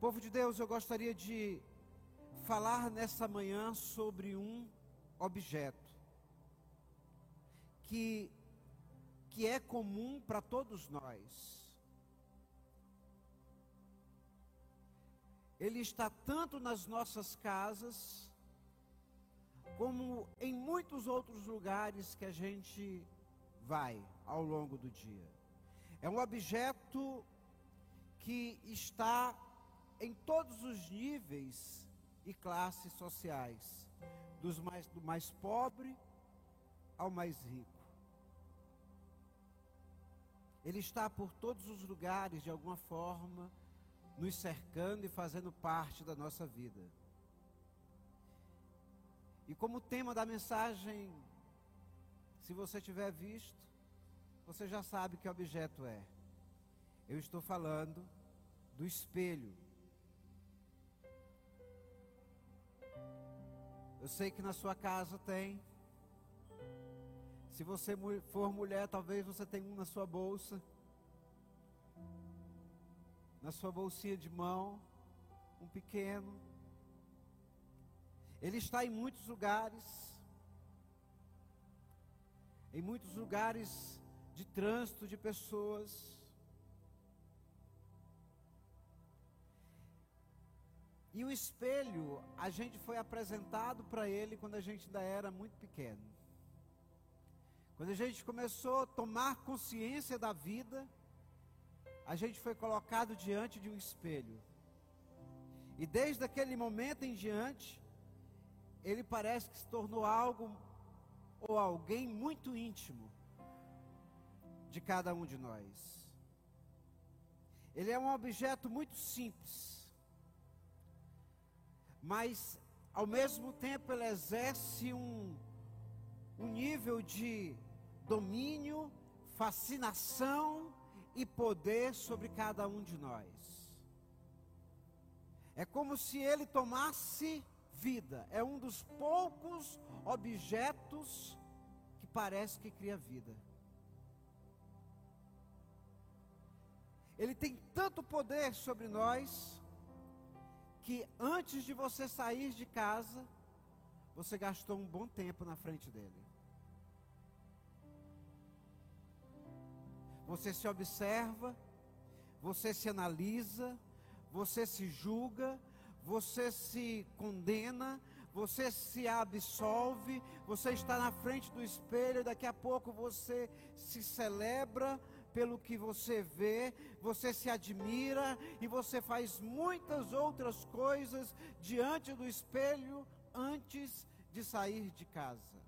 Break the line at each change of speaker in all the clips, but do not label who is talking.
Povo de Deus, eu gostaria de falar nessa manhã sobre um objeto que, que é comum para todos nós. Ele está tanto nas nossas casas, como em muitos outros lugares que a gente vai ao longo do dia. É um objeto que está em todos os níveis e classes sociais, dos mais, do mais pobre ao mais rico. Ele está por todos os lugares, de alguma forma, nos cercando e fazendo parte da nossa vida. E como tema da mensagem, se você tiver visto, você já sabe que objeto é. Eu estou falando do espelho. Eu sei que na sua casa tem. Se você for mulher, talvez você tenha um na sua bolsa na sua bolsinha de mão, um pequeno. Ele está em muitos lugares, em muitos lugares de trânsito de pessoas. E o espelho, a gente foi apresentado para ele quando a gente ainda era muito pequeno. Quando a gente começou a tomar consciência da vida, a gente foi colocado diante de um espelho. E desde aquele momento em diante, ele parece que se tornou algo ou alguém muito íntimo de cada um de nós. Ele é um objeto muito simples, mas ao mesmo tempo ele exerce um, um nível de domínio, fascinação e poder sobre cada um de nós. É como se ele tomasse vida. É um dos poucos objetos que parece que cria vida. Ele tem tanto poder sobre nós que antes de você sair de casa, você gastou um bom tempo na frente dele. Você se observa, você se analisa, você se julga, você se condena, você se absolve, você está na frente do espelho, daqui a pouco você se celebra pelo que você vê, você se admira e você faz muitas outras coisas diante do espelho antes de sair de casa.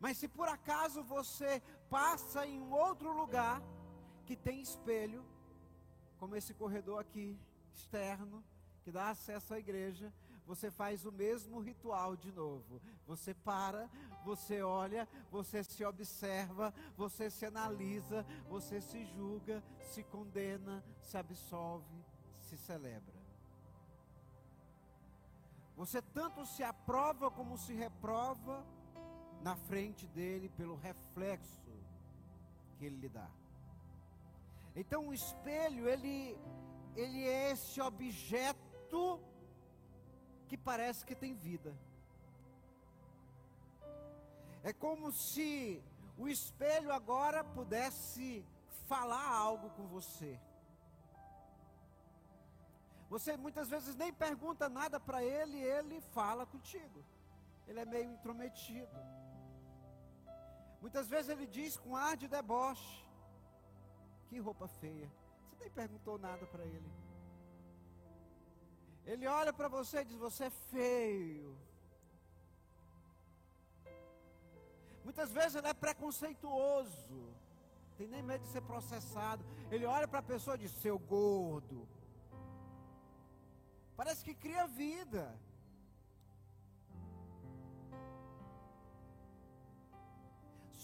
Mas se por acaso você passa em um outro lugar que tem espelho, como esse corredor aqui externo, que dá acesso à igreja, você faz o mesmo ritual de novo. Você para, você olha, você se observa, você se analisa, você se julga, se condena, se absolve, se celebra. Você tanto se aprova como se reprova na frente dele pelo reflexo que ele lhe dá. Então o espelho, ele, ele é esse objeto que parece que tem vida. É como se o espelho agora pudesse falar algo com você. Você muitas vezes nem pergunta nada para ele, ele fala contigo. Ele é meio intrometido. Muitas vezes ele diz com ar de deboche: Que roupa feia. Você nem perguntou nada para ele. Ele olha para você e diz: Você é feio. Muitas vezes ele é preconceituoso. Tem nem medo de ser processado. Ele olha para a pessoa e diz: Seu gordo. Parece que cria vida.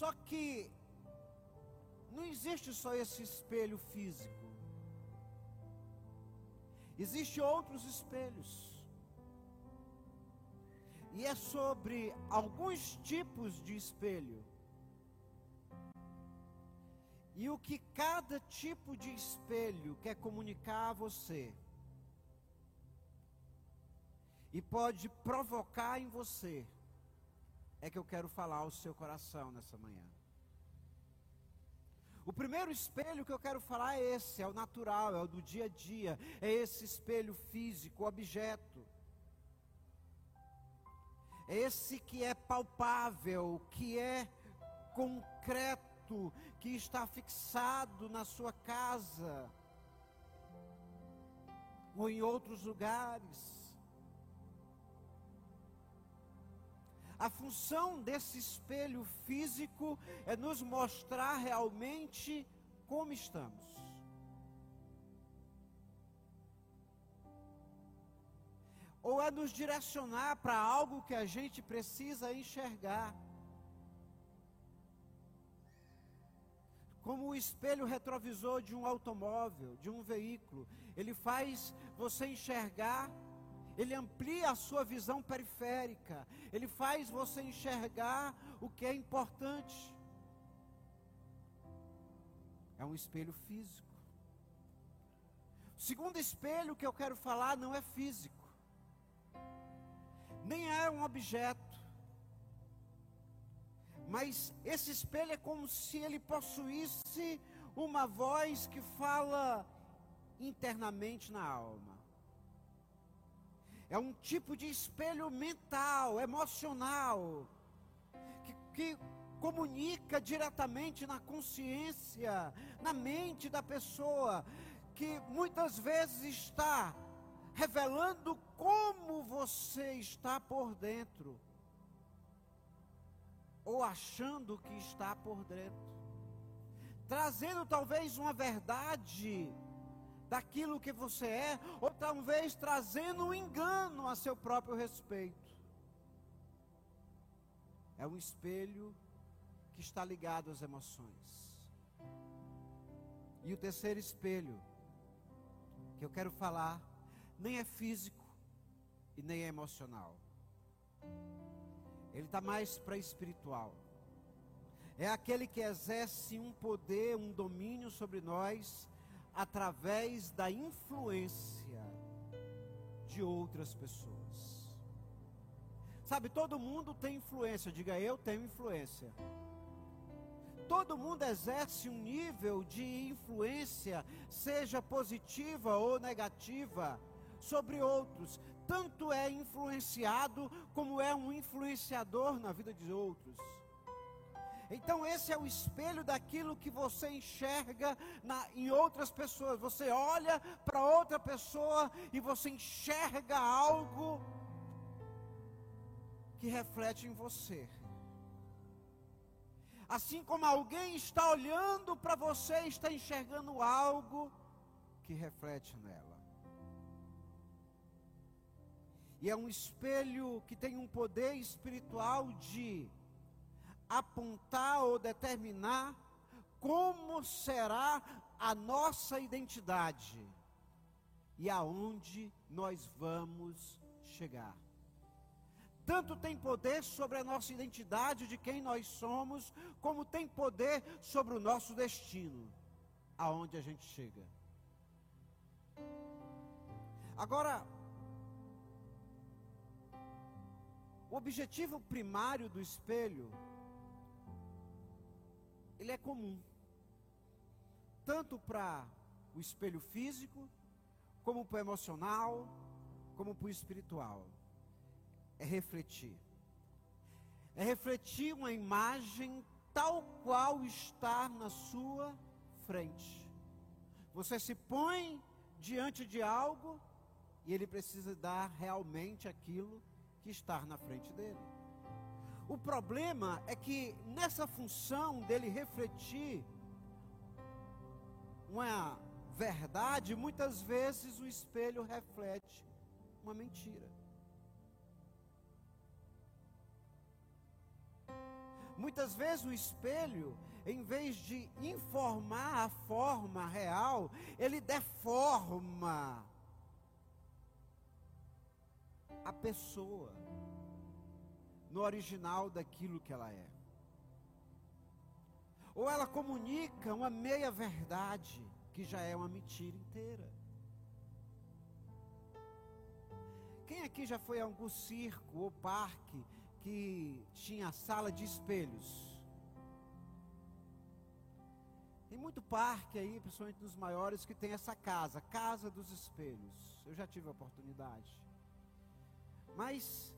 Só que não existe só esse espelho físico. Existem outros espelhos. E é sobre alguns tipos de espelho. E o que cada tipo de espelho quer comunicar a você, e pode provocar em você, é que eu quero falar ao seu coração nessa manhã. O primeiro espelho que eu quero falar é esse, é o natural, é o do dia a dia, é esse espelho físico, objeto. É esse que é palpável, que é concreto, que está fixado na sua casa ou em outros lugares. A função desse espelho físico é nos mostrar realmente como estamos. Ou é nos direcionar para algo que a gente precisa enxergar. Como o espelho retrovisor de um automóvel, de um veículo, ele faz você enxergar ele amplia a sua visão periférica, ele faz você enxergar o que é importante. É um espelho físico. O segundo espelho que eu quero falar não é físico, nem é um objeto, mas esse espelho é como se ele possuísse uma voz que fala internamente na alma. É um tipo de espelho mental, emocional, que, que comunica diretamente na consciência, na mente da pessoa, que muitas vezes está revelando como você está por dentro, ou achando que está por dentro, trazendo talvez uma verdade daquilo que você é, ou talvez trazendo um engano a seu próprio respeito. É um espelho que está ligado às emoções. E o terceiro espelho que eu quero falar nem é físico e nem é emocional. Ele está mais para espiritual. É aquele que exerce um poder, um domínio sobre nós através da influência de outras pessoas. Sabe, todo mundo tem influência, diga eu tenho influência. Todo mundo exerce um nível de influência, seja positiva ou negativa, sobre outros. Tanto é influenciado como é um influenciador na vida de outros. Então, esse é o espelho daquilo que você enxerga na, em outras pessoas. Você olha para outra pessoa e você enxerga algo que reflete em você. Assim como alguém está olhando para você, está enxergando algo que reflete nela. E é um espelho que tem um poder espiritual de apontar ou determinar como será a nossa identidade e aonde nós vamos chegar. Tanto tem poder sobre a nossa identidade de quem nós somos, como tem poder sobre o nosso destino, aonde a gente chega. Agora, o objetivo primário do espelho ele é comum. Tanto para o espelho físico, como para o emocional, como para o espiritual. É refletir. É refletir uma imagem tal qual está na sua frente. Você se põe diante de algo e ele precisa dar realmente aquilo que está na frente dele. O problema é que nessa função dele refletir uma verdade, muitas vezes o espelho reflete uma mentira. Muitas vezes o espelho, em vez de informar a forma real, ele deforma a pessoa no original daquilo que ela é. Ou ela comunica uma meia verdade, que já é uma mentira inteira. Quem aqui aqui já foi a algum circo ou parque que tinha sala de espelhos? Tem muito parque aí, principalmente nos maiores, que tem essa casa, Casa dos Espelhos. Eu já tive a oportunidade. Mas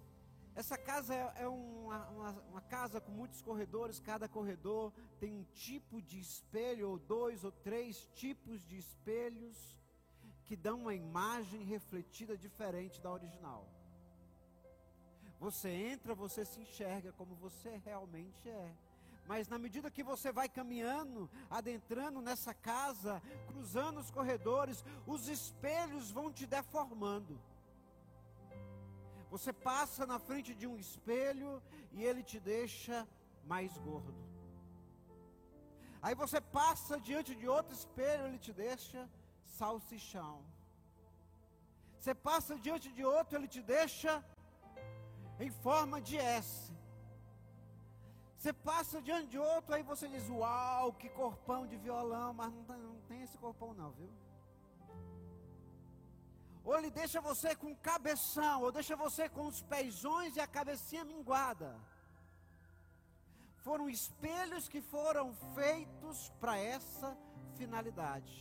essa casa é, é uma, uma, uma, casa com muitos corredores, cada corredor tem um tipo de espelho, ou dois ou três tipos de espelhos, que dão uma imagem refletida diferente da original. Você entra, você se enxerga como você realmente é. Mas na medida que você vai caminhando, adentrando nessa casa, cruzando os corredores, os espelhos vão te deformando. Você passa na frente de um espelho e ele te deixa mais gordo. Aí você passa diante de outro espelho, ele te deixa salsichão. Você passa diante de outro, ele te deixa em forma de S. Você passa diante de outro, aí você diz: Uau, que corpão de violão, mas não, não tem esse corpão, não, viu? Ou ele deixa você com cabeção, ou deixa você com os pezões e a cabecinha minguada. Foram espelhos que foram feitos para essa finalidade.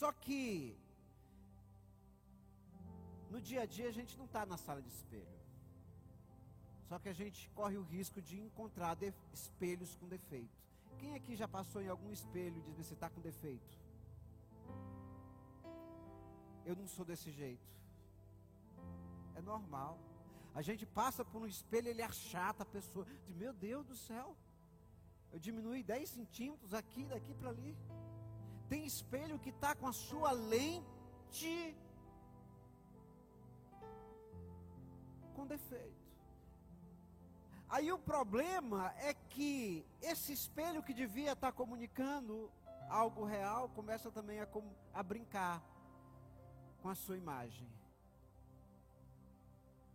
Só que no dia a dia a gente não está na sala de espelho. Só que a gente corre o risco de encontrar espelhos com defeito. Quem aqui já passou em algum espelho e diz você está com defeito? Eu não sou desse jeito. É normal. A gente passa por um espelho, ele achata a pessoa. Diz, meu Deus do céu. Eu diminui 10 centímetros aqui, daqui para ali. Tem espelho que está com a sua lente com defeito. Aí o problema é que esse espelho que devia estar tá comunicando algo real começa também a, a brincar com a sua imagem.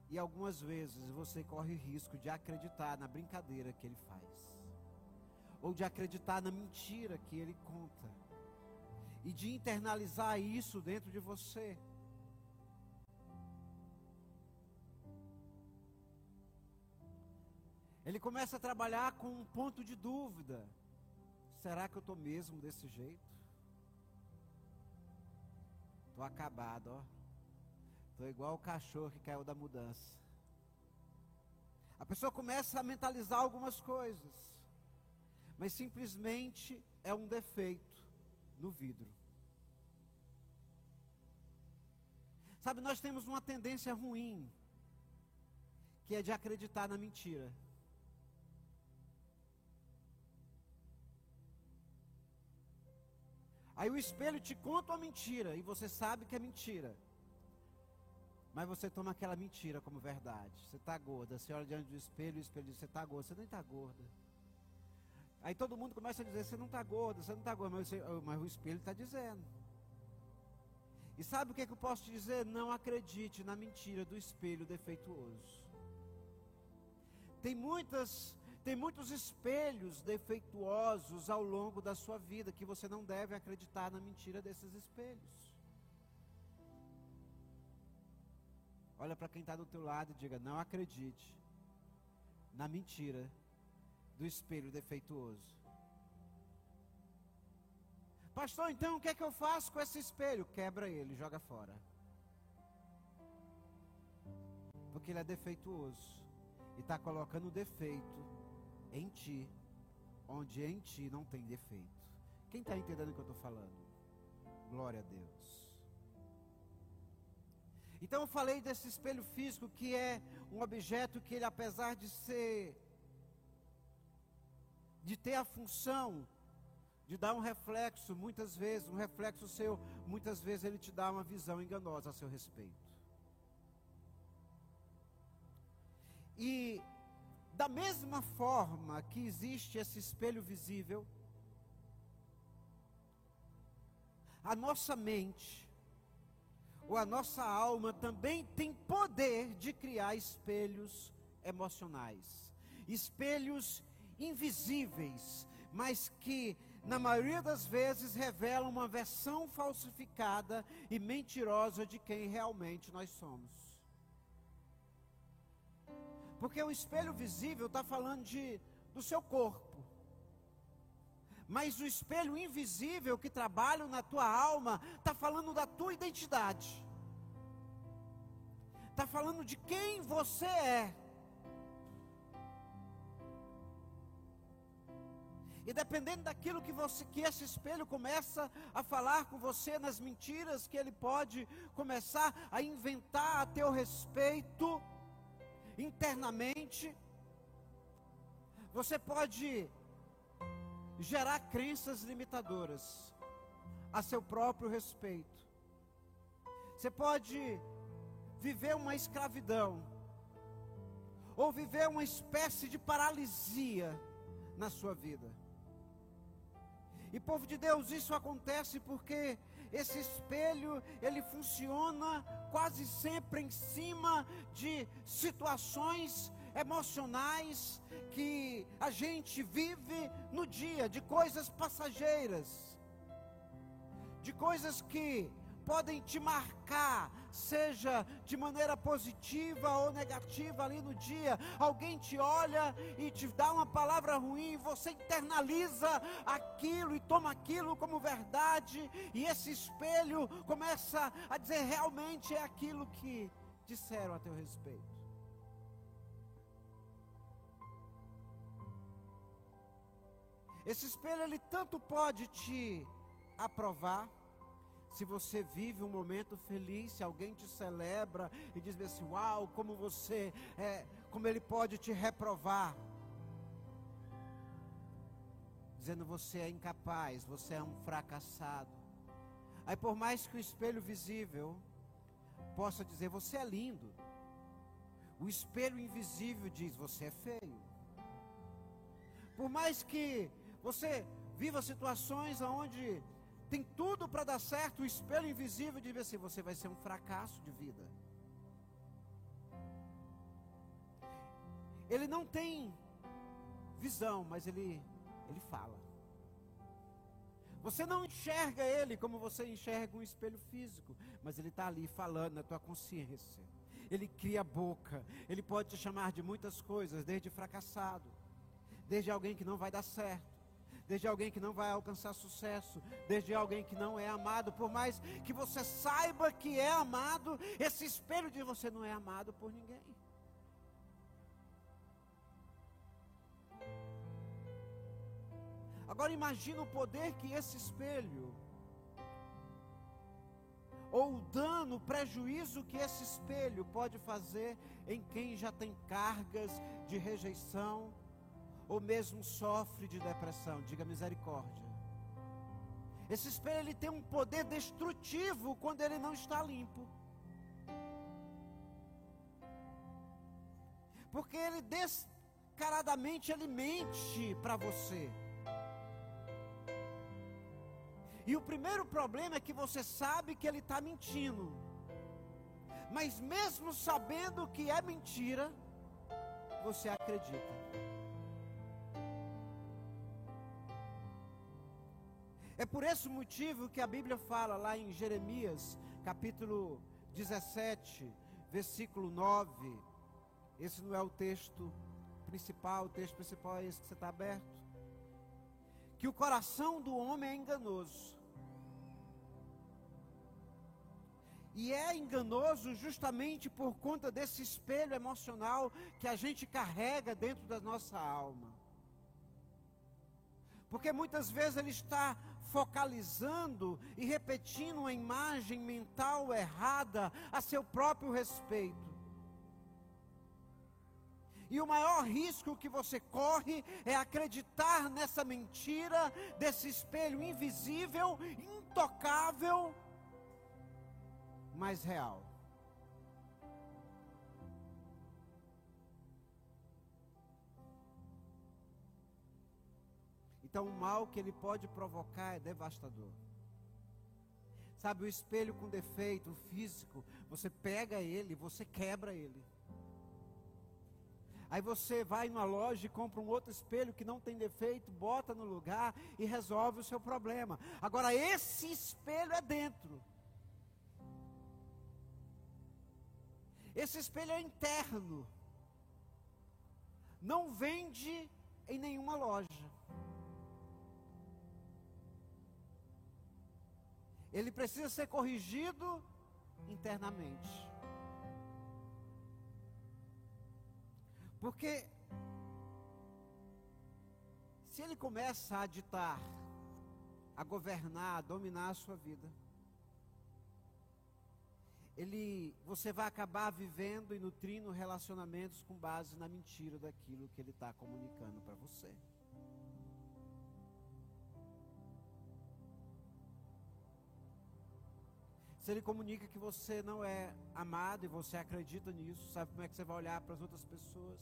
E algumas vezes você corre risco de acreditar na brincadeira que ele faz, ou de acreditar na mentira que ele conta, e de internalizar isso dentro de você. Ele começa a trabalhar com um ponto de dúvida: será que eu estou mesmo desse jeito? Estou acabado, ó. Estou igual o cachorro que caiu da mudança. A pessoa começa a mentalizar algumas coisas, mas simplesmente é um defeito no vidro. Sabe, nós temos uma tendência ruim, que é de acreditar na mentira. Aí o espelho te conta uma mentira e você sabe que é mentira. Mas você toma aquela mentira como verdade. Você está gorda. Você olha diante do espelho e o espelho diz: Você está gorda. Você nem está gorda. Aí todo mundo começa a dizer: Você não está gorda, você não está gorda. Mas, você, mas, o espelho está dizendo. E sabe o que, é que eu posso te dizer? Não acredite na mentira do espelho defeituoso. Tem muitas tem muitos espelhos defeituosos ao longo da sua vida que você não deve acreditar na mentira desses espelhos. Olha para quem está do teu lado e diga: não acredite na mentira do espelho defeituoso. Pastor, então o que é que eu faço com esse espelho? Quebra ele, joga fora. Porque ele é defeituoso e está colocando defeito em ti, onde em ti não tem defeito. Quem está entendendo o que eu estou falando? Glória a Deus. Então eu falei desse espelho físico que é um objeto que ele, apesar de ser, de ter a função de dar um reflexo, muitas vezes, um reflexo seu, muitas vezes ele te dá uma visão enganosa a seu respeito. E da mesma forma que existe esse espelho visível, a nossa mente, ou a nossa alma também tem poder de criar espelhos emocionais, espelhos invisíveis, mas que na maioria das vezes, revelam uma versão falsificada e mentirosa de quem realmente nós somos. Porque o espelho visível está falando de, do seu corpo. Mas o espelho invisível que trabalha na tua alma está falando da tua identidade. Está falando de quem você é. E dependendo daquilo que você que esse espelho começa a falar com você nas mentiras que ele pode começar a inventar a teu respeito internamente, você pode gerar crenças limitadoras a seu próprio respeito. Você pode viver uma escravidão, ou viver uma espécie de paralisia na sua vida. E povo de Deus, isso acontece porque esse espelho, ele funciona quase sempre em cima de situações emocionais que a gente vive no dia, de coisas passageiras, de coisas que podem te marcar, seja de maneira positiva ou negativa ali no dia. Alguém te olha e te dá uma palavra ruim, você internaliza aquilo e toma aquilo como verdade, e esse espelho começa a dizer realmente é aquilo que disseram a teu respeito. Esse espelho ele tanto pode te aprovar, se você vive um momento feliz, se alguém te celebra e diz assim, uau, como você é, como ele pode te reprovar, dizendo você é incapaz, você é um fracassado. Aí por mais que o espelho visível possa dizer você é lindo, o espelho invisível diz você é feio. Por mais que você viva situações onde tem tudo para dar certo, o espelho invisível diz assim: você vai ser um fracasso de vida. Ele não tem visão, mas ele, ele fala. Você não enxerga ele como você enxerga um espelho físico, mas ele está ali falando na tua consciência. Ele cria a boca, ele pode te chamar de muitas coisas, desde fracassado, desde alguém que não vai dar certo desde alguém que não vai alcançar sucesso, desde alguém que não é amado, por mais que você saiba que é amado, esse espelho de você não é amado por ninguém. Agora imagina o poder que esse espelho, ou o dano, o prejuízo que esse espelho pode fazer em quem já tem cargas de rejeição, ou mesmo sofre de depressão, diga misericórdia. Esse espelho ele tem um poder destrutivo quando ele não está limpo. Porque ele descaradamente ele mente para você. E o primeiro problema é que você sabe que ele está mentindo. Mas mesmo sabendo que é mentira, você acredita. É por esse motivo que a Bíblia fala lá em Jeremias, capítulo 17, versículo 9. Esse não é o texto principal, o texto principal é esse que você está aberto. Que o coração do homem é enganoso. E é enganoso justamente por conta desse espelho emocional que a gente carrega dentro da nossa alma. Porque muitas vezes ele está focalizando e repetindo uma imagem mental errada a seu próprio respeito. E o maior risco que você corre é acreditar nessa mentira, desse espelho invisível, intocável, mas real. Então, o mal que ele pode provocar é devastador. Sabe, o espelho com defeito físico, você pega ele, você quebra ele. Aí você vai numa loja e compra um outro espelho que não tem defeito, bota no lugar e resolve o seu problema. Agora, esse espelho é dentro. Esse espelho é interno. Não vende em nenhuma loja. Ele precisa ser corrigido internamente. Porque se ele começa a ditar, a governar, a dominar a sua vida, ele, você vai acabar vivendo e nutrindo relacionamentos com base na mentira daquilo que ele está comunicando para você. Se ele comunica que você não é amado e você acredita nisso, sabe como é que você vai olhar para as outras pessoas?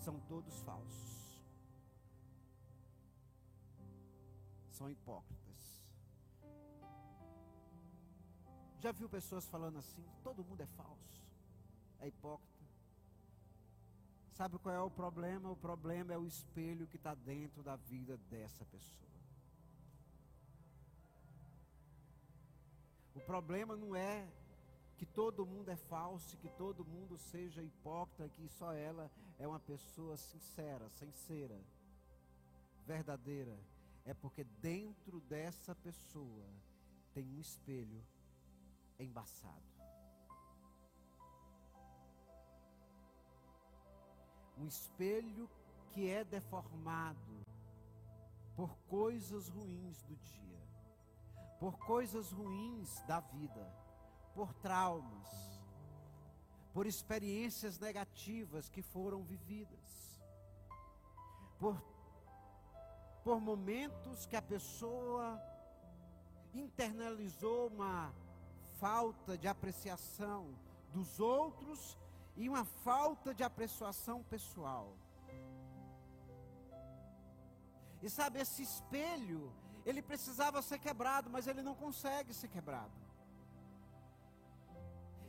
São todos falsos. São hipócritas. Já viu pessoas falando assim? Todo mundo é falso, é hipócrita. Sabe qual é o problema? O problema é o espelho que está dentro da vida dessa pessoa. O problema não é que todo mundo é falso, que todo mundo seja hipócrita, que só ela é uma pessoa sincera, sincera, verdadeira. É porque dentro dessa pessoa tem um espelho embaçado. Um espelho que é deformado por coisas ruins do dia por coisas ruins da vida, por traumas, por experiências negativas que foram vividas, por, por momentos que a pessoa internalizou uma falta de apreciação dos outros e uma falta de apreciação pessoal. E sabe, esse espelho ele precisava ser quebrado, mas ele não consegue ser quebrado.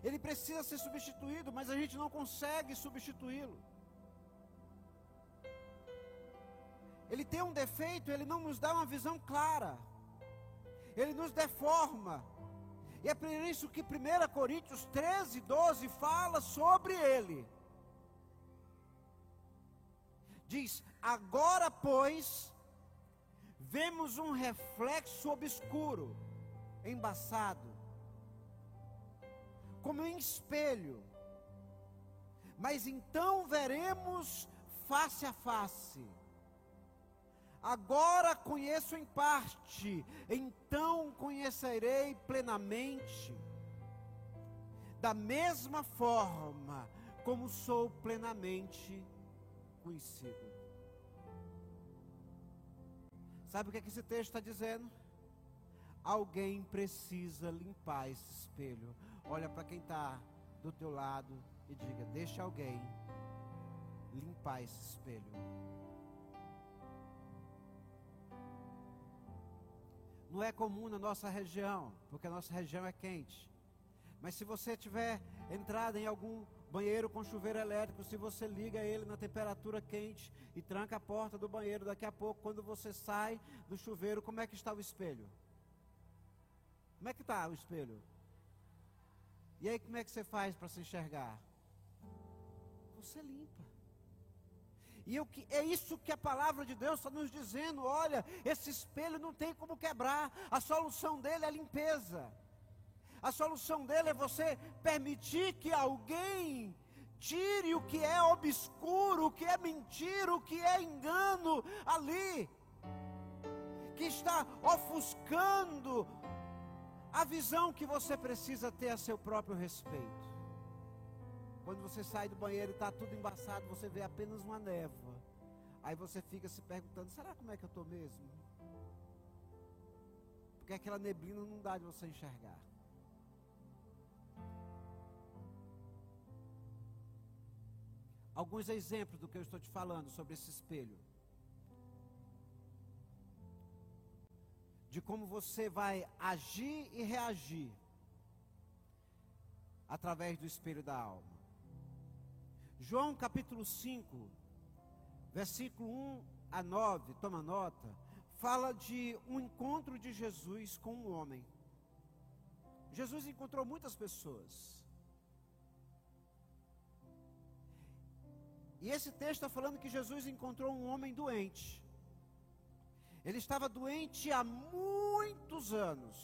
Ele precisa ser substituído, mas a gente não consegue substituí-lo. Ele tem um defeito, ele não nos dá uma visão clara. Ele nos deforma. E é por isso que 1 Coríntios 13, 12 fala sobre ele. Diz: Agora, pois, vemos um reflexo obscuro, embaçado, como em espelho. Mas então veremos face a face. Agora conheço em parte, então conhecerei plenamente. Da mesma forma como sou plenamente conhecido. Sabe o que, é que esse texto está dizendo? Alguém precisa limpar esse espelho. Olha para quem está do teu lado e diga: deixa alguém limpar esse espelho. Não é comum na nossa região, porque a nossa região é quente. Mas se você tiver entrado em algum Banheiro com chuveiro elétrico, se você liga ele na temperatura quente e tranca a porta do banheiro, daqui a pouco, quando você sai do chuveiro, como é que está o espelho? Como é que está o espelho? E aí, como é que você faz para se enxergar? Você limpa. E eu, é isso que a palavra de Deus está nos dizendo: olha, esse espelho não tem como quebrar, a solução dele é a limpeza. A solução dele é você permitir que alguém tire o que é obscuro, o que é mentira, o que é engano ali, que está ofuscando a visão que você precisa ter a seu próprio respeito. Quando você sai do banheiro e está tudo embaçado, você vê apenas uma névoa. Aí você fica se perguntando: será como é que eu estou mesmo? Porque aquela neblina não dá de você enxergar. Alguns exemplos do que eu estou te falando sobre esse espelho. De como você vai agir e reagir através do espelho da alma. João capítulo 5, versículo 1 a 9, toma nota, fala de um encontro de Jesus com um homem. Jesus encontrou muitas pessoas. E esse texto está falando que Jesus encontrou um homem doente. Ele estava doente há muitos anos.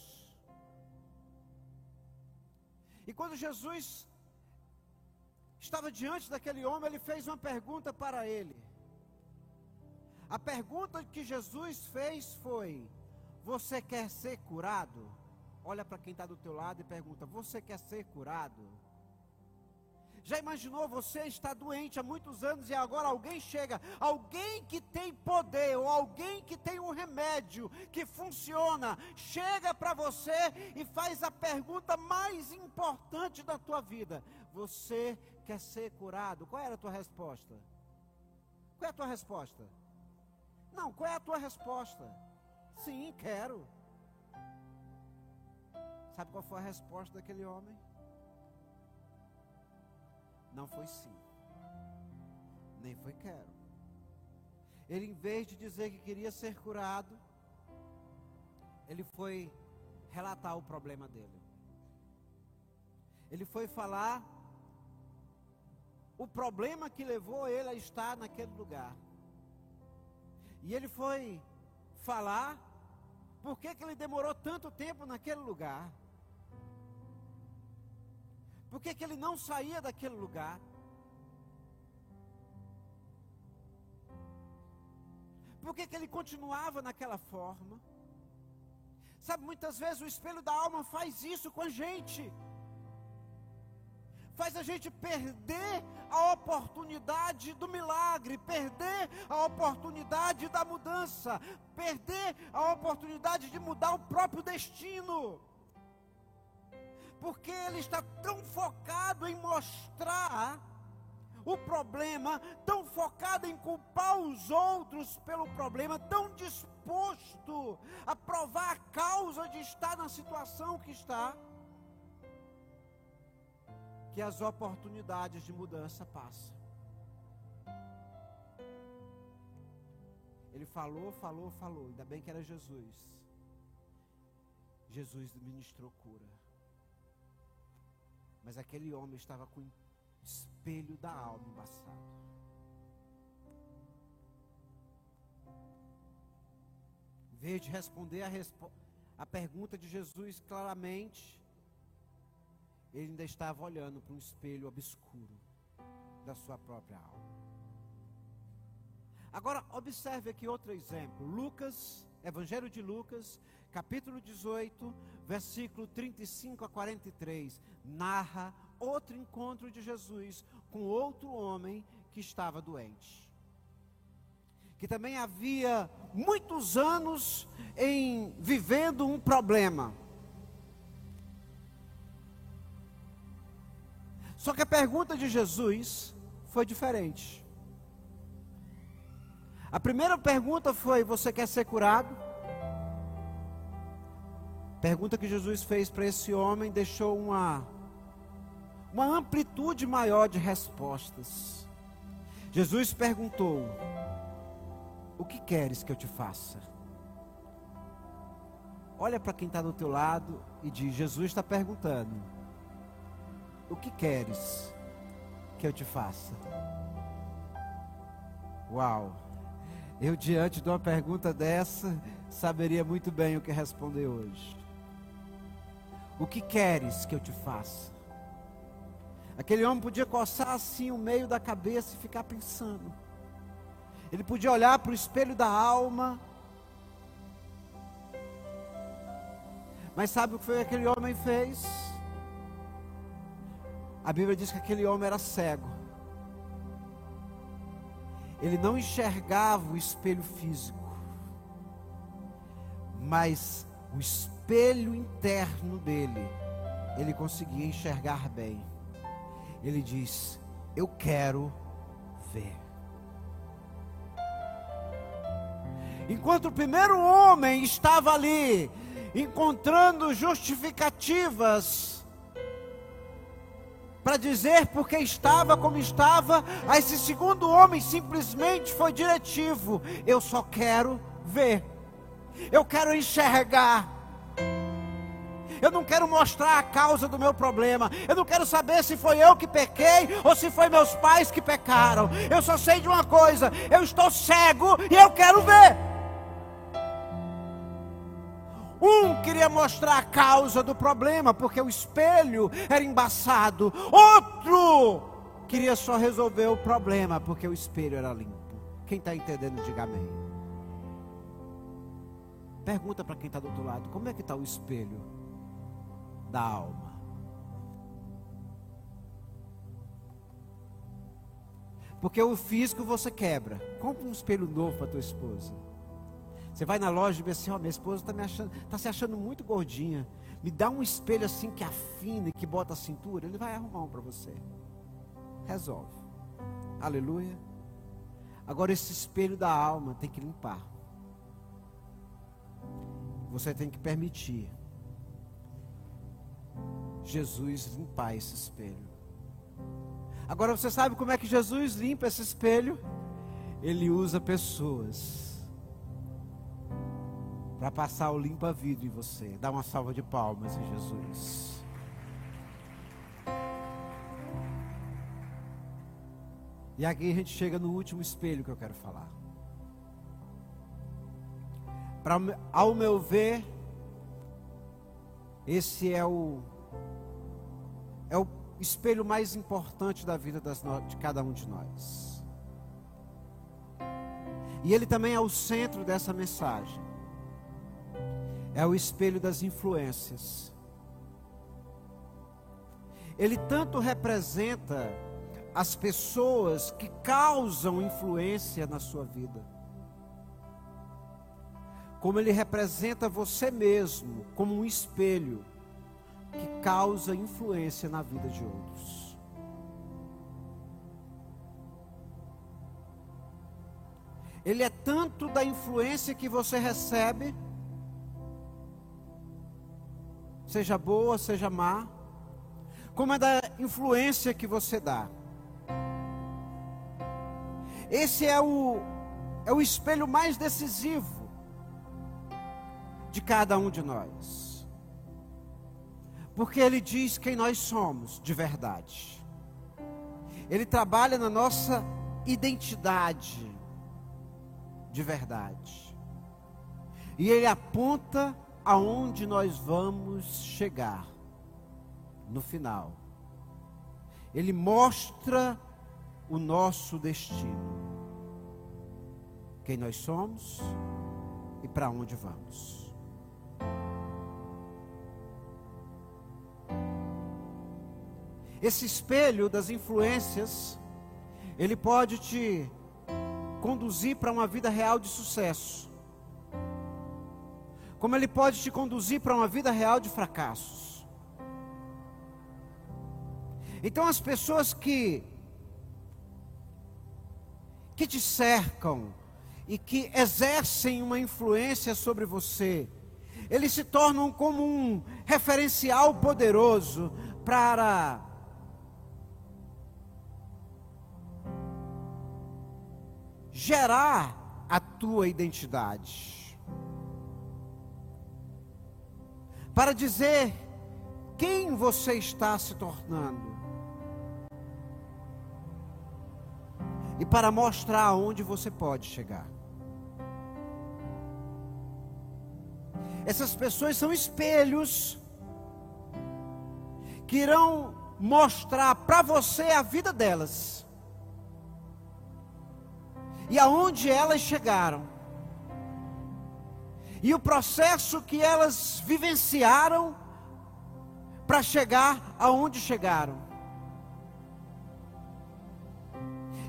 E quando Jesus estava diante daquele homem, ele fez uma pergunta para ele. A pergunta que Jesus fez foi: Você quer ser curado? Olha para quem está do teu lado e pergunta: Você quer ser curado? Já imaginou você está doente há muitos anos e agora alguém chega, alguém que tem poder ou alguém que tem um remédio que funciona, chega para você e faz a pergunta mais importante da tua vida: Você quer ser curado? Qual era a tua resposta? Qual é a tua resposta? Não, qual é a tua resposta? Sim, quero. Sabe qual foi a resposta daquele homem? Não foi sim. Nem foi quero. Ele, em vez de dizer que queria ser curado, ele foi relatar o problema dele. Ele foi falar o problema que levou ele a estar naquele lugar. E ele foi falar por que, que ele demorou tanto tempo naquele lugar. Por que, que ele não saía daquele lugar? Por que, que ele continuava naquela forma? Sabe, muitas vezes o espelho da alma faz isso com a gente. Faz a gente perder a oportunidade do milagre, perder a oportunidade da mudança, perder a oportunidade de mudar o próprio destino porque ele está tão focado em mostrar o problema, tão focado em culpar os outros pelo problema, tão disposto a provar a causa de estar na situação que está, que as oportunidades de mudança passam. Ele falou, falou, falou, ainda bem que era Jesus. Jesus ministrou cura. Mas aquele homem estava com o espelho da alma embaçado. Em vez de responder a, respo a pergunta de Jesus claramente, ele ainda estava olhando para um espelho obscuro da sua própria alma. Agora, observe aqui outro exemplo. Lucas, Evangelho de Lucas, capítulo 18, versículo 35 a 43, narra outro encontro de Jesus com outro homem que estava doente. Que também havia muitos anos em vivendo um problema. Só que a pergunta de Jesus foi diferente. A primeira pergunta foi: Você quer ser curado? Pergunta que Jesus fez para esse homem deixou uma, uma amplitude maior de respostas. Jesus perguntou: O que queres que eu te faça? Olha para quem está do teu lado e diz: Jesus está perguntando: O que queres que eu te faça? Uau! Eu, diante de uma pergunta dessa, saberia muito bem o que responder hoje. O que queres que eu te faça? Aquele homem podia coçar assim o meio da cabeça e ficar pensando. Ele podia olhar para o espelho da alma. Mas sabe o que foi que aquele homem fez? A Bíblia diz que aquele homem era cego. Ele não enxergava o espelho físico, mas o espelho espelho interno dele, ele conseguia enxergar bem. Ele diz: Eu quero ver. Enquanto o primeiro homem estava ali, encontrando justificativas para dizer porque estava como estava, a esse segundo homem simplesmente foi diretivo: eu só quero ver, eu quero enxergar. Eu não quero mostrar a causa do meu problema. Eu não quero saber se foi eu que pequei ou se foi meus pais que pecaram. Eu só sei de uma coisa: eu estou cego e eu quero ver. Um queria mostrar a causa do problema, porque o espelho era embaçado. Outro queria só resolver o problema, porque o espelho era limpo. Quem está entendendo, diga amém. Pergunta para quem está do outro lado: como é que está o espelho da alma? Porque o físico você quebra. Compre um espelho novo para tua esposa. Você vai na loja e vê assim, ó, oh, minha esposa está está se achando muito gordinha. Me dá um espelho assim que afina que bota a cintura. Ele vai arrumar um para você. Resolve. Aleluia. Agora esse espelho da alma tem que limpar. Você tem que permitir Jesus limpar esse espelho. Agora você sabe como é que Jesus limpa esse espelho? Ele usa pessoas para passar o limpa-vidro em você. Dá uma salva de palmas em Jesus. E aqui a gente chega no último espelho que eu quero falar. Pra, ao meu ver, esse é o é o espelho mais importante da vida de cada um de nós. E ele também é o centro dessa mensagem é o espelho das influências. Ele tanto representa as pessoas que causam influência na sua vida, como ele representa você mesmo como um espelho que causa influência na vida de outros. Ele é tanto da influência que você recebe, seja boa, seja má, como é da influência que você dá. Esse é o, é o espelho mais decisivo de cada um de nós. Porque ele diz quem nós somos de verdade. Ele trabalha na nossa identidade de verdade. E ele aponta aonde nós vamos chegar no final. Ele mostra o nosso destino. Quem nós somos e para onde vamos. Esse espelho das influências, ele pode te conduzir para uma vida real de sucesso como ele pode te conduzir para uma vida real de fracassos. Então as pessoas que que te cercam e que exercem uma influência sobre você, eles se tornam como um referencial poderoso para gerar a tua identidade. para dizer quem você está se tornando. E para mostrar aonde você pode chegar. Essas pessoas são espelhos que irão mostrar para você a vida delas. E aonde elas chegaram. E o processo que elas vivenciaram para chegar aonde chegaram.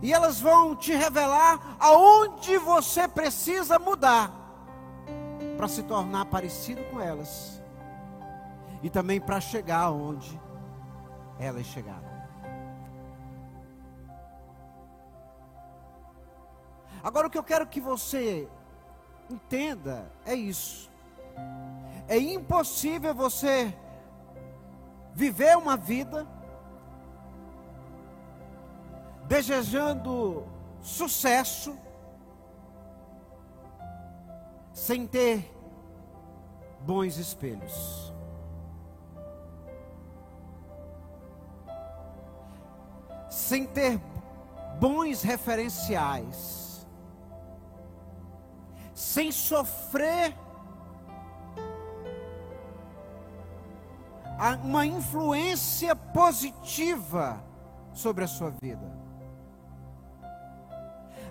E elas vão te revelar aonde você precisa mudar para se tornar parecido com elas. E também para chegar aonde elas chegaram. Agora o que eu quero que você Entenda, é isso. É impossível você viver uma vida desejando sucesso, sem ter bons espelhos. Sem ter bons referenciais, sem sofrer uma influência positiva sobre a sua vida.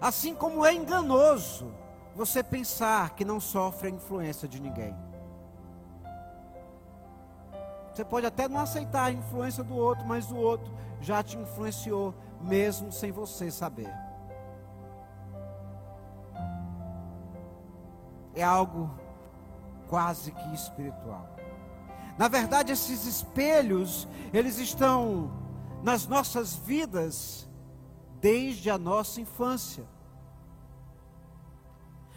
Assim como é enganoso você pensar que não sofre a influência de ninguém. Você pode até não aceitar a influência do outro, mas o outro já te influenciou, mesmo sem você saber. É algo quase que espiritual. Na verdade, esses espelhos, eles estão nas nossas vidas desde a nossa infância.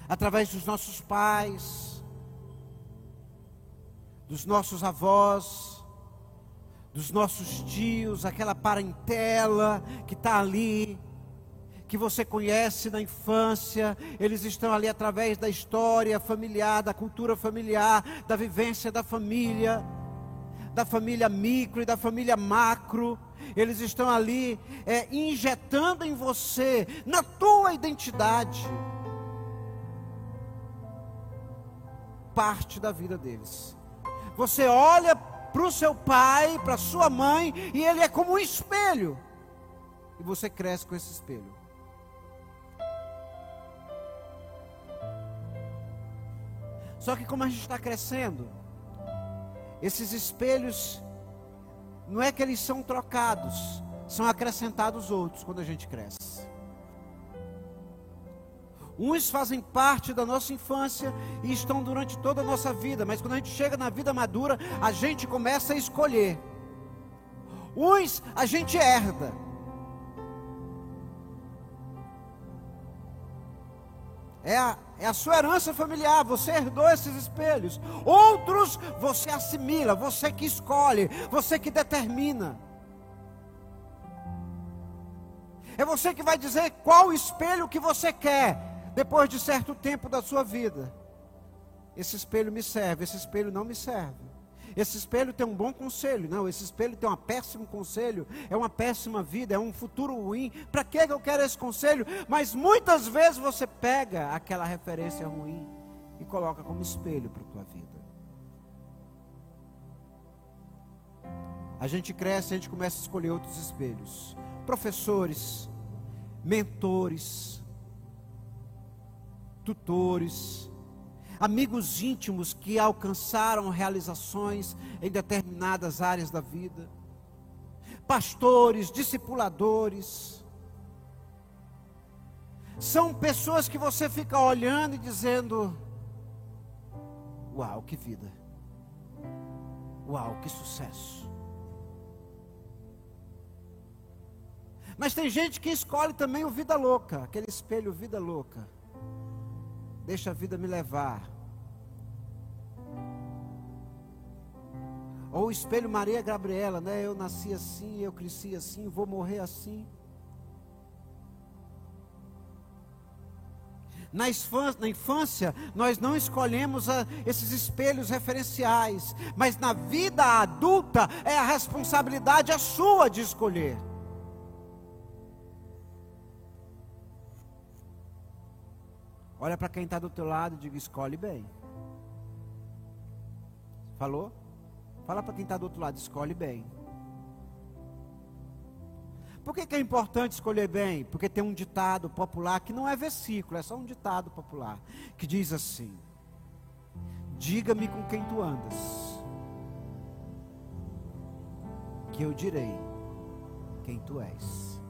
Através dos nossos pais, dos nossos avós, dos nossos tios, aquela parentela que está ali, que você conhece na infância, eles estão ali através da história familiar, da cultura familiar, da vivência da família, da família micro e da família macro. Eles estão ali é, injetando em você, na tua identidade, parte da vida deles. Você olha para o seu pai, para sua mãe, e ele é como um espelho. E você cresce com esse espelho. Só que como a gente está crescendo, esses espelhos, não é que eles são trocados, são acrescentados outros quando a gente cresce. Uns fazem parte da nossa infância e estão durante toda a nossa vida, mas quando a gente chega na vida madura, a gente começa a escolher. Uns a gente herda, É a, é a sua herança familiar, você herdou esses espelhos. Outros você assimila, você que escolhe, você que determina. É você que vai dizer qual espelho que você quer depois de certo tempo da sua vida. Esse espelho me serve, esse espelho não me serve. Esse espelho tem um bom conselho. Não, esse espelho tem um péssimo conselho. É uma péssima vida, é um futuro ruim. Para que eu quero esse conselho? Mas muitas vezes você pega aquela referência ruim e coloca como espelho para a tua vida. A gente cresce, a gente começa a escolher outros espelhos. Professores, mentores, tutores, amigos íntimos que alcançaram realizações em determinadas áreas da vida, pastores, discipuladores. São pessoas que você fica olhando e dizendo: Uau, que vida! Uau, que sucesso! Mas tem gente que escolhe também o vida louca, aquele espelho vida louca. Deixa a vida me levar. Ou o espelho Maria Gabriela, né? Eu nasci assim, eu cresci assim, vou morrer assim. Na infância, na infância, nós não escolhemos a, esses espelhos referenciais, mas na vida adulta é a responsabilidade a sua de escolher. Olha para quem está do teu lado e diga: escolhe bem. Falou? Fala para quem está do outro lado: escolhe bem. Por que, que, é importante escolher bem? Porque tem um ditado popular que não é versículo, é só um ditado popular que diz assim: Diga-me com quem tu andas, que eu direi quem tu és.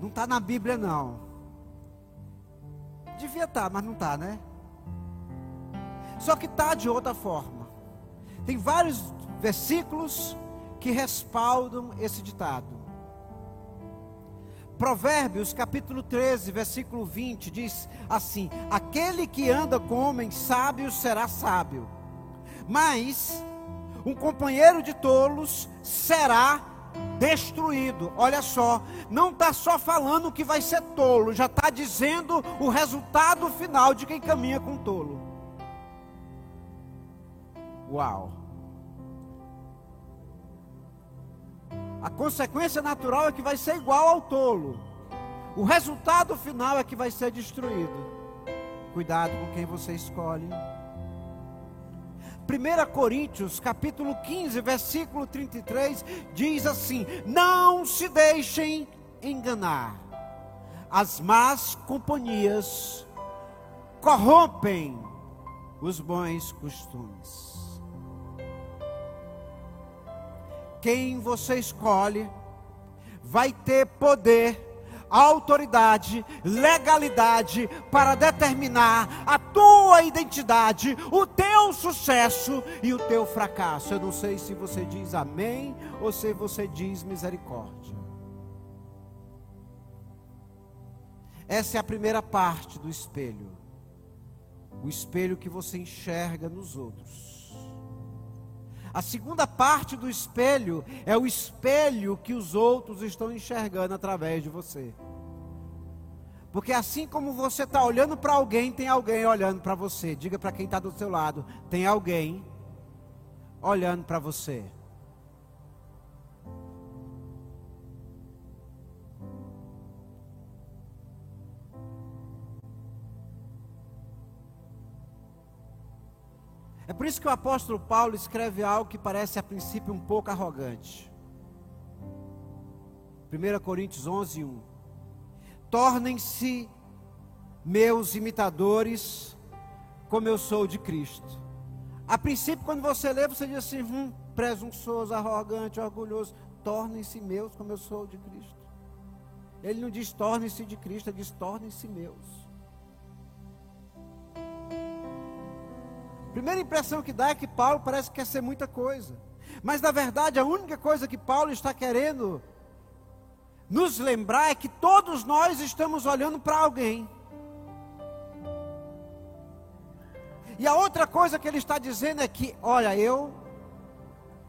Não está na Bíblia, não. Devia estar, tá, mas não está, né? Só que está de outra forma. Tem vários versículos que respaldam esse ditado. Provérbios capítulo 13, versículo 20 diz assim: Aquele que anda com homens sábios será sábio, mas um companheiro de tolos será destruído. Olha só, não está só falando que vai ser tolo, já está dizendo o resultado final de quem caminha com tolo. Uau! A consequência natural é que vai ser igual ao tolo. O resultado final é que vai ser destruído. Cuidado com quem você escolhe. 1 Coríntios, capítulo 15, versículo 33, diz assim: Não se deixem enganar. As más companhias corrompem os bons costumes. Quem você escolhe vai ter poder autoridade, legalidade para determinar a tua identidade, o teu sucesso e o teu fracasso. Eu não sei se você diz amém ou se você diz misericórdia. Essa é a primeira parte do espelho. O espelho que você enxerga nos outros. A segunda parte do espelho é o espelho que os outros estão enxergando através de você. Porque assim como você está olhando para alguém, tem alguém olhando para você. Diga para quem está do seu lado: tem alguém olhando para você. Por isso que o apóstolo Paulo escreve algo que parece a princípio um pouco arrogante. 1 Coríntios 11, 1. Tornem-se meus imitadores, como eu sou de Cristo. A princípio, quando você lê, você diz assim: hum, presunçoso, arrogante, orgulhoso. Tornem-se meus, como eu sou de Cristo. Ele não diz tornem-se de Cristo, ele diz tornem-se meus. Primeira impressão que dá é que Paulo parece que quer ser muita coisa. Mas na verdade, a única coisa que Paulo está querendo nos lembrar é que todos nós estamos olhando para alguém. E a outra coisa que ele está dizendo é que, olha, eu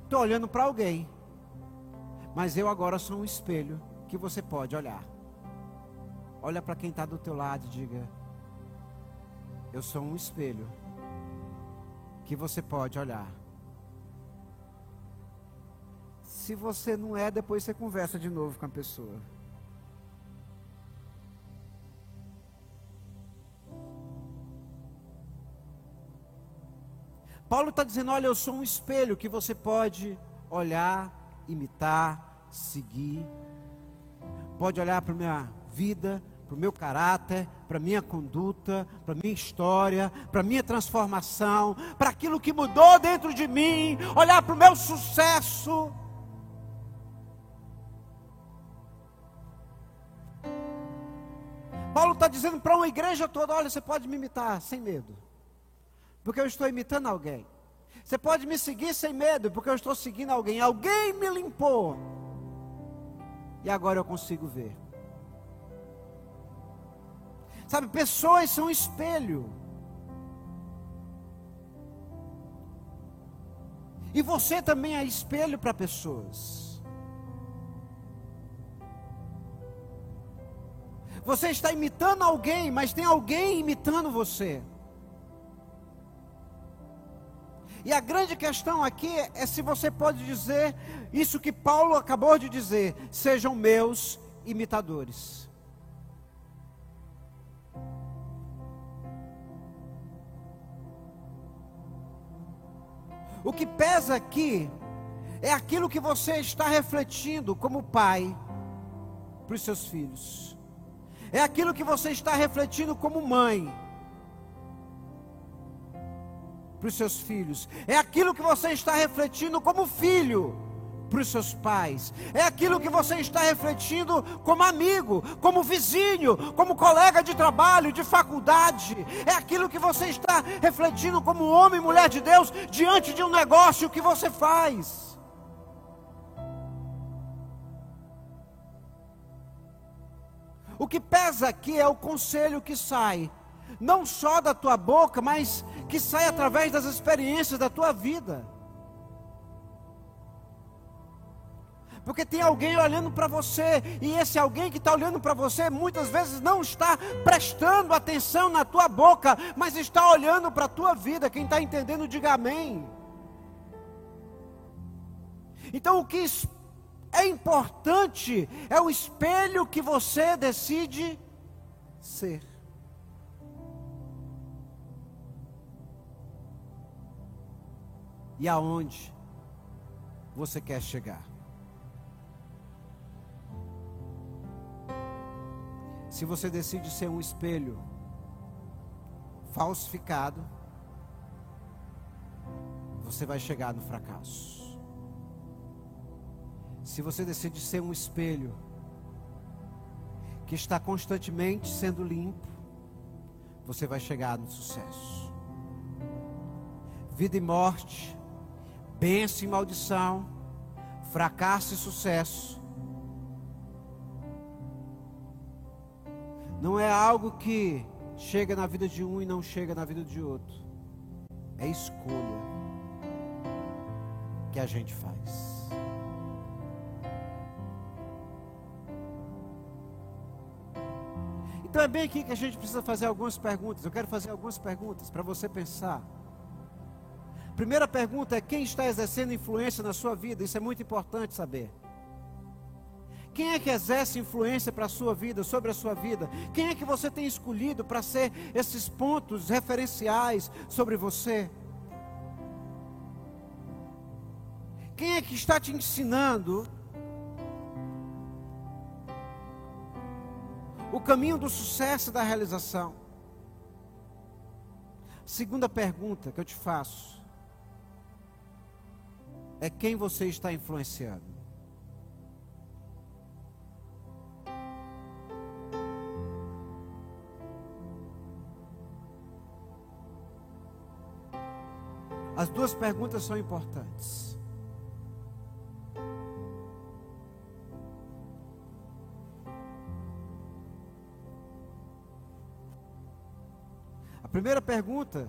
estou olhando para alguém, mas eu agora sou um espelho que você pode olhar. Olha para quem está do teu lado e diga: Eu sou um espelho que você pode olhar. Se você não é, depois você conversa de novo com a pessoa. Paulo está dizendo: olha, eu sou um espelho que você pode olhar, imitar, seguir. Pode olhar para a minha vida, para o meu caráter, para a minha conduta, para a minha história, para a minha transformação, para aquilo que mudou dentro de mim, olhar para o meu sucesso. Paulo está dizendo para uma igreja toda: olha, você pode me imitar sem medo, porque eu estou imitando alguém. Você pode me seguir sem medo, porque eu estou seguindo alguém. Alguém me limpou, e agora eu consigo ver. Sabe, pessoas são espelho. E você também é espelho para pessoas. Você está imitando alguém, mas tem alguém imitando você. E a grande questão aqui é se você pode dizer isso que Paulo acabou de dizer: sejam meus imitadores. O que pesa aqui é aquilo que você está refletindo como pai para os seus filhos. É aquilo que você está refletindo como mãe para os seus filhos. É aquilo que você está refletindo como filho para os seus pais. É aquilo que você está refletindo como amigo, como vizinho, como colega de trabalho, de faculdade. É aquilo que você está refletindo como homem e mulher de Deus diante de um negócio que você faz. O que pesa aqui é o conselho que sai, não só da tua boca, mas que sai através das experiências da tua vida. Porque tem alguém olhando para você, e esse alguém que está olhando para você muitas vezes não está prestando atenção na tua boca, mas está olhando para a tua vida. Quem está entendendo, diga amém. Então o que é importante é o espelho que você decide ser. E aonde você quer chegar? Se você decide ser um espelho falsificado, você vai chegar no fracasso. Se você decide ser um espelho que está constantemente sendo limpo, você vai chegar no sucesso. Vida e morte, bênção e maldição, fracasso e sucesso. Não é algo que chega na vida de um e não chega na vida de outro. É escolha que a gente faz. Então é bem aqui que a gente precisa fazer algumas perguntas. Eu quero fazer algumas perguntas para você pensar. Primeira pergunta é: quem está exercendo influência na sua vida? Isso é muito importante saber. Quem é que exerce influência para a sua vida, sobre a sua vida? Quem é que você tem escolhido para ser esses pontos referenciais sobre você? Quem é que está te ensinando o caminho do sucesso e da realização. Segunda pergunta que eu te faço é quem você está influenciando. Duas perguntas são importantes. Primeira pergunta: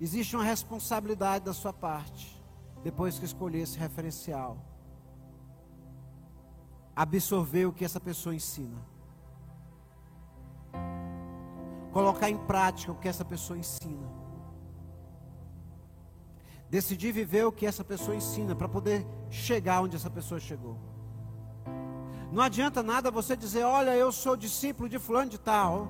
existe uma responsabilidade da sua parte, depois que escolher esse referencial, absorver o que essa pessoa ensina, colocar em prática o que essa pessoa ensina, decidir viver o que essa pessoa ensina, para poder chegar onde essa pessoa chegou. Não adianta nada você dizer, olha, eu sou discípulo de fulano de tal.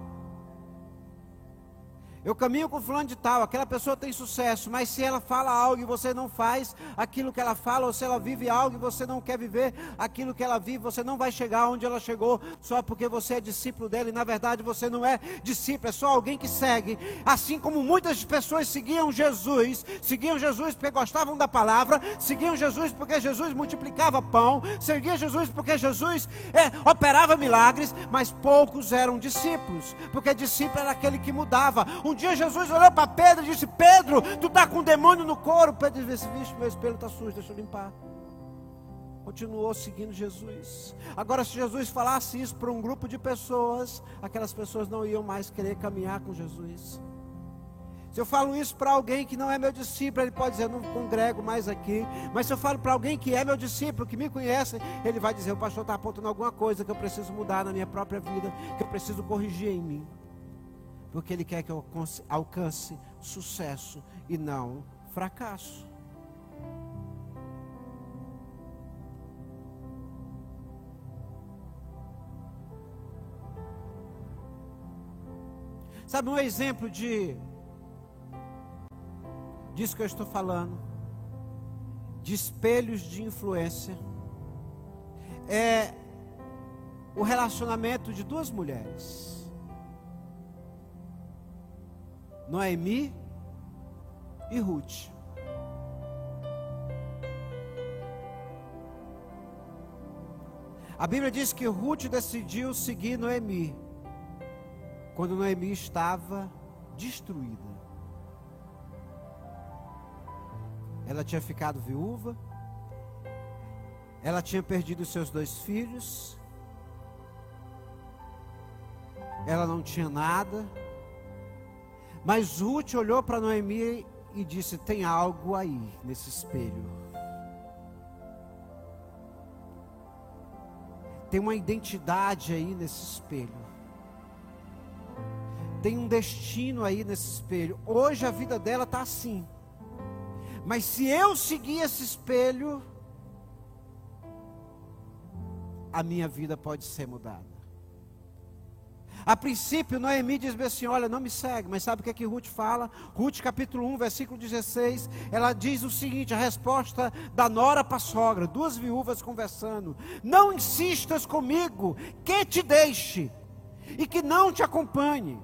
Eu caminho com fulano de tal, aquela pessoa tem sucesso, mas se ela fala algo e você não faz aquilo que ela fala, ou se ela vive algo e você não quer viver aquilo que ela vive, você não vai chegar onde ela chegou só porque você é discípulo dela e na verdade você não é discípulo, é só alguém que segue. Assim como muitas pessoas seguiam Jesus, seguiam Jesus porque gostavam da palavra, seguiam Jesus porque Jesus multiplicava pão, seguiam Jesus porque Jesus é, operava milagres, mas poucos eram discípulos, porque discípulo era aquele que mudava. Um dia Jesus olhou para Pedro e disse: Pedro, tu está com um demônio no couro. Pedro disse: Vixe, meu espelho está sujo, deixa eu limpar. Continuou seguindo Jesus. Agora, se Jesus falasse isso para um grupo de pessoas, aquelas pessoas não iam mais querer caminhar com Jesus. Se eu falo isso para alguém que não é meu discípulo, ele pode dizer, não congrego mais aqui. Mas se eu falo para alguém que é meu discípulo, que me conhece, ele vai dizer, o pastor está apontando alguma coisa que eu preciso mudar na minha própria vida, que eu preciso corrigir em mim porque Ele quer que eu alcance sucesso e não fracasso. Sabe um exemplo de disso que eu estou falando? De espelhos de influência. É o relacionamento de duas mulheres. Noemi e Ruth. A Bíblia diz que Ruth decidiu seguir Noemi quando Noemi estava destruída. Ela tinha ficado viúva, ela tinha perdido seus dois filhos, ela não tinha nada. Mas Ruth olhou para Noemi e disse: Tem algo aí nesse espelho. Tem uma identidade aí nesse espelho. Tem um destino aí nesse espelho. Hoje a vida dela está assim. Mas se eu seguir esse espelho, a minha vida pode ser mudada. A princípio, Noemi diz assim: Olha, não me segue, mas sabe o que é que Ruth fala? Ruth, capítulo 1, versículo 16, ela diz o seguinte: a resposta da nora para a sogra, duas viúvas conversando: Não insistas comigo, que te deixe e que não te acompanhe.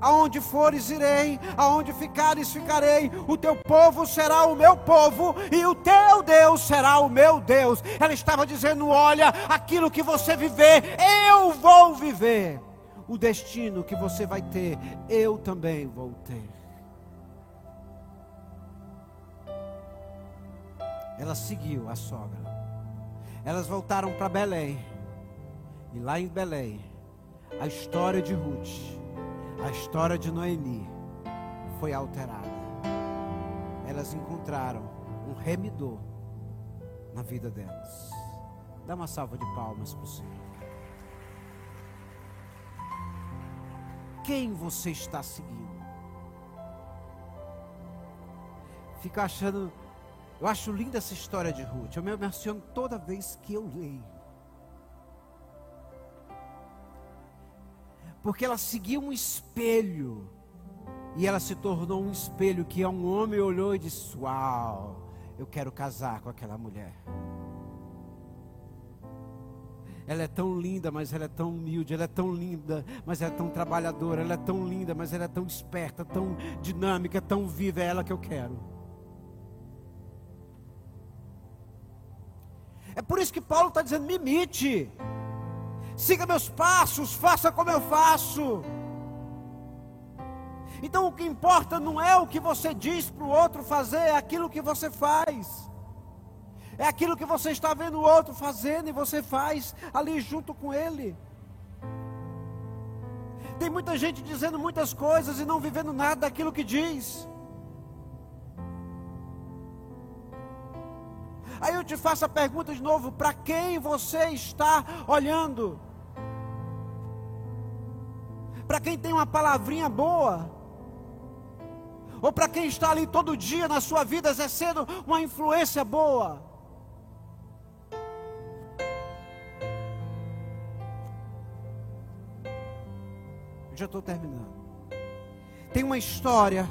Aonde fores, irei, aonde ficares, ficarei. O teu povo será o meu povo, e o teu Deus será o meu Deus. Ela estava dizendo: Olha, aquilo que você viver, eu vou viver o destino que você vai ter, eu também vou ter. Ela seguiu a sogra. Elas voltaram para Belém. E lá em Belém, a história de Ruth, a história de Noemi foi alterada. Elas encontraram um remidor na vida delas. Dá uma salva de palmas para o Senhor. Quem você está seguindo. Fica achando, eu acho linda essa história de Ruth. Eu me emociono toda vez que eu leio. Porque ela seguiu um espelho. E ela se tornou um espelho que um homem olhou e disse: Uau, eu quero casar com aquela mulher. Ela é tão linda, mas ela é tão humilde. Ela é tão linda, mas ela é tão trabalhadora. Ela é tão linda, mas ela é tão esperta, tão dinâmica, tão viva. É ela que eu quero. É por isso que Paulo está dizendo: me imite, siga meus passos, faça como eu faço. Então o que importa não é o que você diz para o outro fazer, é aquilo que você faz. É aquilo que você está vendo o outro fazendo e você faz ali junto com ele. Tem muita gente dizendo muitas coisas e não vivendo nada daquilo que diz. Aí eu te faço a pergunta de novo: para quem você está olhando? Para quem tem uma palavrinha boa? Ou para quem está ali todo dia na sua vida exercendo uma influência boa? Já estou terminando. Tem uma história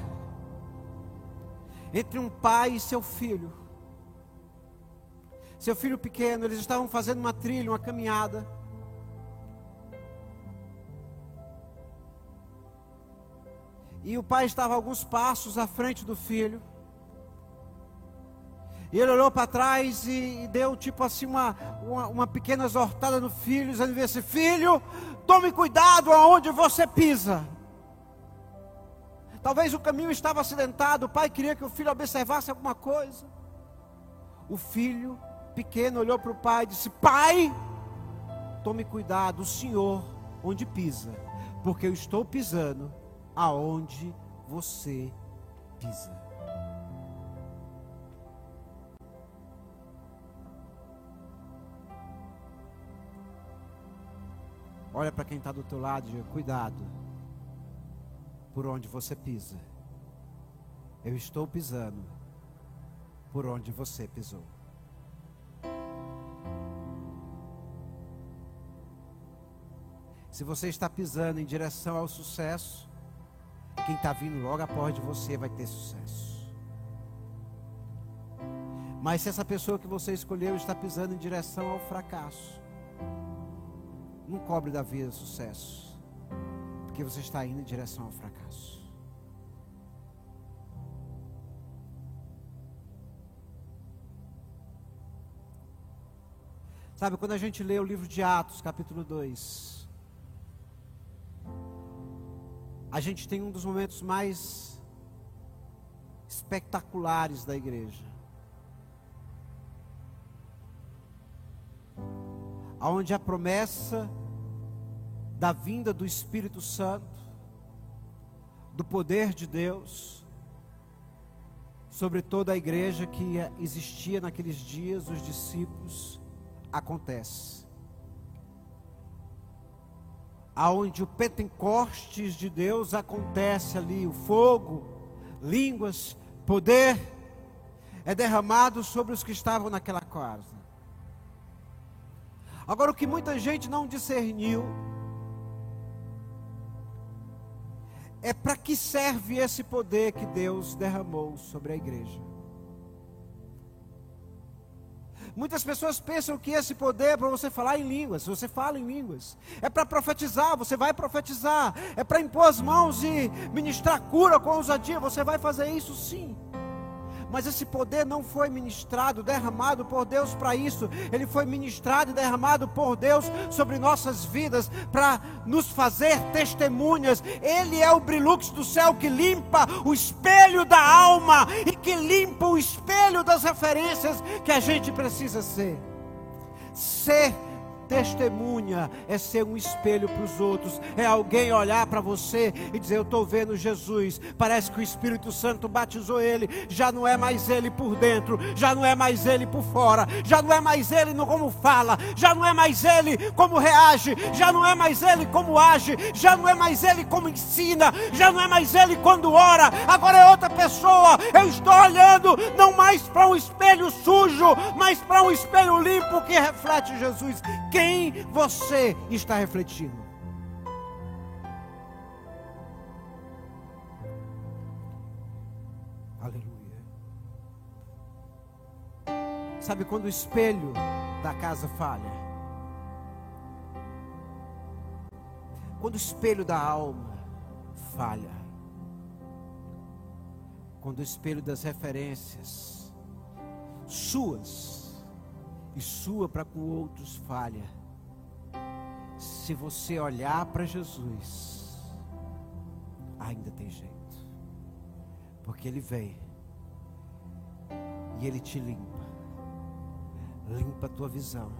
entre um pai e seu filho. Seu filho pequeno, eles estavam fazendo uma trilha, uma caminhada. E o pai estava alguns passos à frente do filho. E ele olhou para trás e, deu tipo assim uma, uma, uma pequena exortada no filho, dizendo assim: Filho, tome cuidado aonde você pisa. Talvez o caminho estava acidentado, o pai queria que o filho observasse alguma coisa. O filho pequeno olhou para o pai e disse: Pai, tome cuidado, o senhor, onde pisa, porque eu estou pisando aonde você pisa. Olha para quem está do teu lado e cuidado por onde você pisa. Eu estou pisando por onde você pisou. Se você está pisando em direção ao sucesso, quem está vindo logo após de você vai ter sucesso. Mas se essa pessoa que você escolheu está pisando em direção ao fracasso, não cobre da vida sucesso, porque você está indo em direção ao fracasso. Sabe, quando a gente lê o livro de Atos, capítulo 2, a gente tem um dos momentos mais espetaculares da igreja. Aonde a promessa da vinda do Espírito Santo, do poder de Deus, sobre toda a igreja que existia naqueles dias, os discípulos, acontece. aonde o Pentecostes de Deus acontece ali, o fogo, línguas, poder é derramado sobre os que estavam naquela casa. Agora, o que muita gente não discerniu é para que serve esse poder que Deus derramou sobre a igreja. Muitas pessoas pensam que esse poder é para você falar em línguas. Você fala em línguas. É para profetizar. Você vai profetizar. É para impor as mãos e ministrar cura com ousadia. Você vai fazer isso sim mas esse poder não foi ministrado, derramado por Deus para isso. Ele foi ministrado e derramado por Deus sobre nossas vidas para nos fazer testemunhas. Ele é o brilux do céu que limpa o espelho da alma e que limpa o espelho das referências que a gente precisa ser. Ser Testemunha é ser um espelho para os outros, é alguém olhar para você e dizer: Eu estou vendo Jesus. Parece que o Espírito Santo batizou ele, já não é mais ele por dentro, já não é mais ele por fora, já não é mais ele no como fala, já não é mais ele como reage, já não é mais ele como age, já não é mais ele como ensina, já não é mais ele quando ora, agora é outra pessoa. Eu estou olhando não mais para um espelho sujo, mas para um espelho limpo que reflete Jesus quem você está refletindo. Aleluia. Sabe quando o espelho da casa falha? Quando o espelho da alma falha. Quando o espelho das referências suas e sua para com outros falha. Se você olhar para Jesus, ainda tem jeito. Porque Ele vem e Ele te limpa. Limpa a tua visão,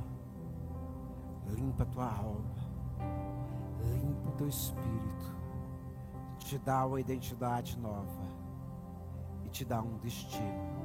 limpa a tua alma, limpa o teu espírito, te dá uma identidade nova e te dá um destino